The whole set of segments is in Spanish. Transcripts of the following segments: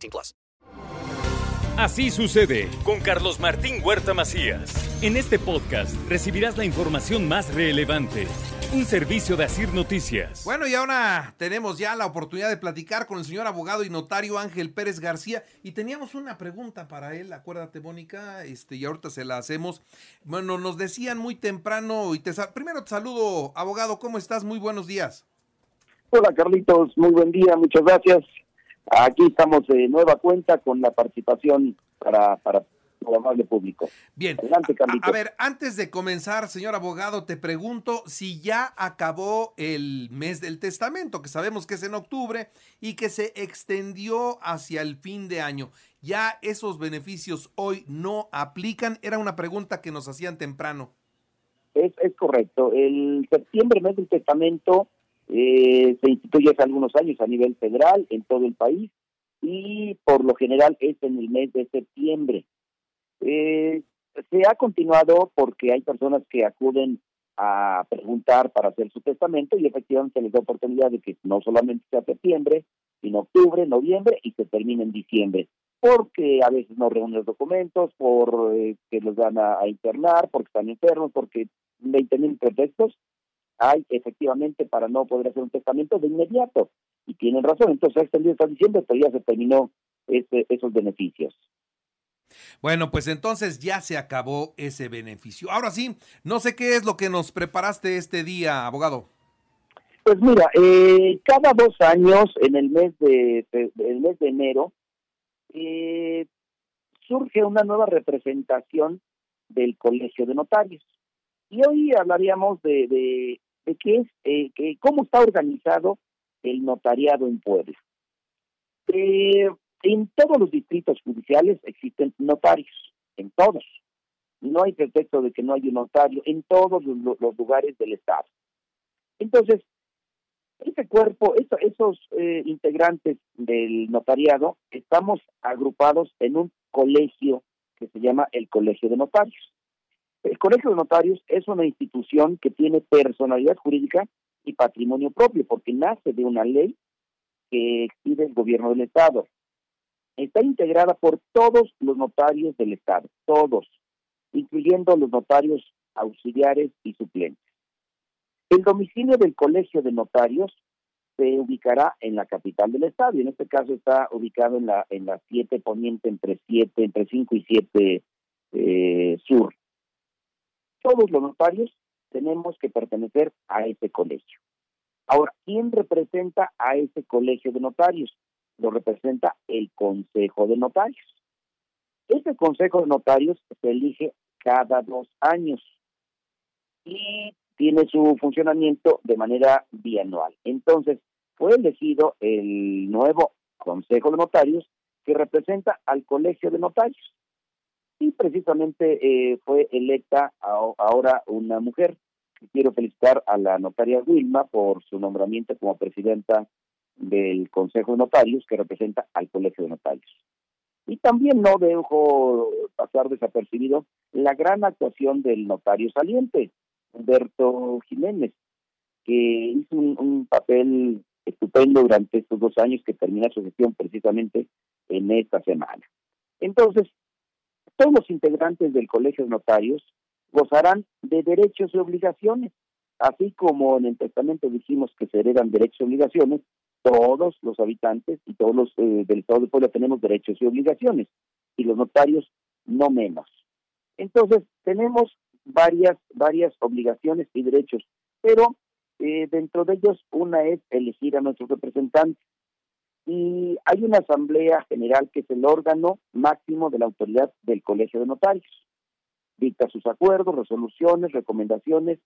18 plus. Así sucede con Carlos Martín Huerta Macías. En este podcast recibirás la información más relevante. Un servicio de Asir Noticias. Bueno, y ahora tenemos ya la oportunidad de platicar con el señor abogado y notario Ángel Pérez García. Y teníamos una pregunta para él, acuérdate, Mónica, este, y ahorita se la hacemos. Bueno, nos decían muy temprano, y te primero te saludo, abogado, ¿cómo estás? Muy buenos días. Hola, Carlitos, muy buen día, muchas gracias. Aquí estamos de nueva cuenta con la participación para, para amable público. Bien. a, ver, antes de comenzar, señor abogado, te pregunto si ya acabó el mes del testamento, que sabemos que es en octubre y que se extendió hacia el fin de año. ¿Ya esos beneficios hoy no aplican? Era una pregunta que nos hacían temprano. Es, es correcto. El septiembre, mes del testamento, eh, se instituye hace algunos años a nivel federal en todo el país y por lo general es en el mes de septiembre. Eh, se ha continuado porque hay personas que acuden a preguntar para hacer su testamento y efectivamente les da oportunidad de que no solamente sea septiembre, sino octubre, noviembre y se termine en diciembre. Porque a veces no reúnen los documentos, por eh, los van a, internar, porque están enfermos, porque 20 mil pretextos hay efectivamente para no poder hacer un testamento de inmediato. Y tienen razón, entonces ha extendido está diciendo pero ya se terminó ese, esos beneficios. Bueno, pues entonces ya se acabó ese beneficio. Ahora sí, no sé qué es lo que nos preparaste este día, abogado. Pues mira, eh, cada dos años, en el mes de, el mes de enero, eh, surge una nueva representación del Colegio de Notarios. Y hoy hablaríamos de, de, de qué es, eh, que, cómo está organizado el notariado en Puebla. Eh, en todos los distritos judiciales existen notarios, en todos. No hay pretexto de que no haya un notario en todos los, lugares del Estado. Entonces, ese cuerpo, esos eh, integrantes del notariado, estamos agrupados en un colegio que se llama el Colegio de Notarios. El Colegio de Notarios es una institución que tiene personalidad jurídica y patrimonio propio, porque nace de una ley que exige el gobierno del Estado está integrada por todos los notarios del Estado, todos, incluyendo los notarios auxiliares y suplentes. El domicilio del Colegio de Notarios se ubicará en la capital del estado y en este caso está ubicado en la en la 7 poniente entre 7 entre 5 y 7 eh, sur. Todos los notarios tenemos que pertenecer a ese colegio. Ahora, ¿quién representa a ese colegio de notarios? lo representa el Consejo de Notarios. Este Consejo de Notarios se elige cada dos años y tiene su funcionamiento de manera bianual. Entonces, fue elegido el nuevo Consejo de Notarios que representa al Colegio de Notarios. Y precisamente eh, fue electa ahora una mujer. Quiero felicitar a la notaria Wilma por su nombramiento como presidenta del Consejo de Notarios que representa al Colegio de Notarios. Y también no dejo pasar desapercibido la gran actuación del notario saliente, Humberto Jiménez, que hizo un, papel estupendo durante estos dos años que termina su gestión precisamente en esta semana. Entonces, todos los integrantes del Colegio de Notarios gozarán de derechos y obligaciones, así como en el testamento dijimos que se heredan derechos y obligaciones, todos los habitantes y todos los eh, del Estado de Puebla tenemos derechos y obligaciones y los notarios no menos. Entonces, tenemos varias, varias obligaciones y derechos, pero eh, dentro de ellos una es elegir a nuestros representantes. Y hay una asamblea general que es el órgano máximo de la autoridad del Colegio de Notarios. Dicta sus acuerdos, resoluciones, recomendaciones,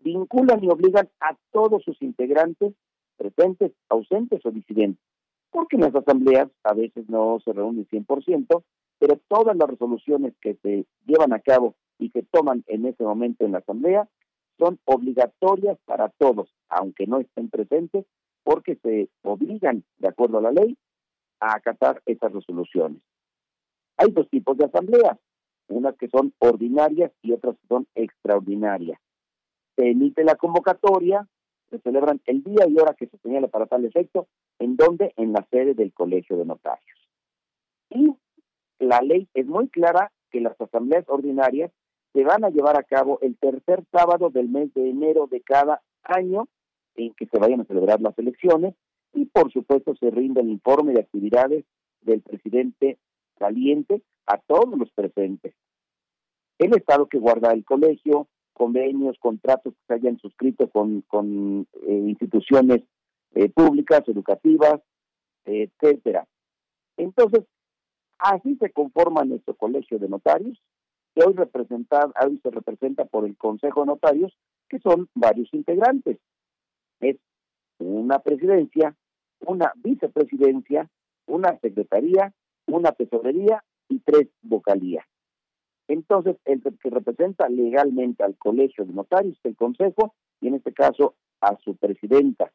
vinculan y obligan a todos sus integrantes presentes, ausentes o disidentes. porque en las asambleas a veces no se reúnen 100%, pero todas las resoluciones que se llevan a cabo y se toman en ese momento en la asamblea son obligatorias para todos, aunque no estén presentes, porque se obligan, de acuerdo a la ley, a acatar esas resoluciones. Hay dos tipos de asambleas, unas que son ordinarias y otras que son extraordinarias. Se emite la convocatoria, se celebran el día y hora que se señala para tal efecto, en donde en la sede del Colegio de Notarios. Y la ley es muy clara que las asambleas ordinarias se van a llevar a cabo el tercer sábado del mes de enero de cada año en que se vayan a celebrar las elecciones y por supuesto se rinde el informe de actividades del presidente saliente a todos los presentes. El Estado que guarda el colegio, convenios, contratos que se hayan suscrito con, con eh, instituciones eh, públicas, educativas, etcétera. Entonces, así se conforma nuestro colegio de notarios, que hoy, representa, hoy se representa por el Consejo de Notarios, que son varios integrantes. Es una presidencia, una vicepresidencia, una secretaría, una tesorería y tres vocalías. Entonces, el que representa legalmente al Colegio de Notarios el Consejo y en este caso a su presidenta,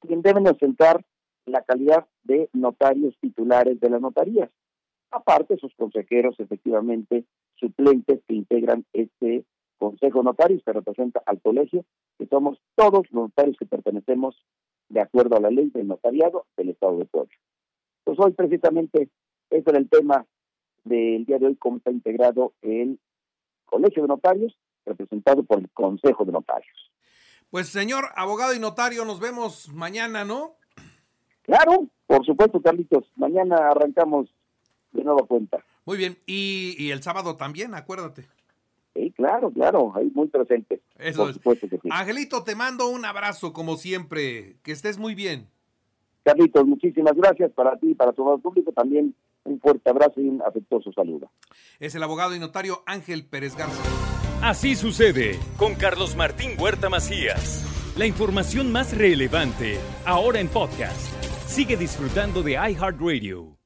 quien deben ostentar la calidad de notarios titulares de las notarías. Aparte, sus consejeros, efectivamente, suplentes que integran este Consejo de Notarios que representa al colegio, que somos todos los notarios que pertenecemos de acuerdo a la ley del notariado del Estado de Puebla. Pues hoy precisamente ese era el tema del día de hoy, cómo está integrado el Colegio de Notarios, representado por el Consejo de Notarios. Pues señor abogado y notario, nos vemos mañana, ¿no? Claro, por supuesto, Carlitos. Mañana arrancamos de nueva cuenta. Muy bien, y, y el sábado también, acuérdate. Claro, claro, ahí muy presente. Eso por es. supuesto que sí. Angelito, te mando un abrazo como siempre. Que estés muy bien. Carlitos, muchísimas gracias para ti y para todo el público. También un fuerte abrazo y un afectuoso saludo. Es el abogado y notario Ángel Pérez Garza. Así sucede con Carlos Martín Huerta Macías. La información más relevante ahora en podcast. Sigue disfrutando de iHeartRadio.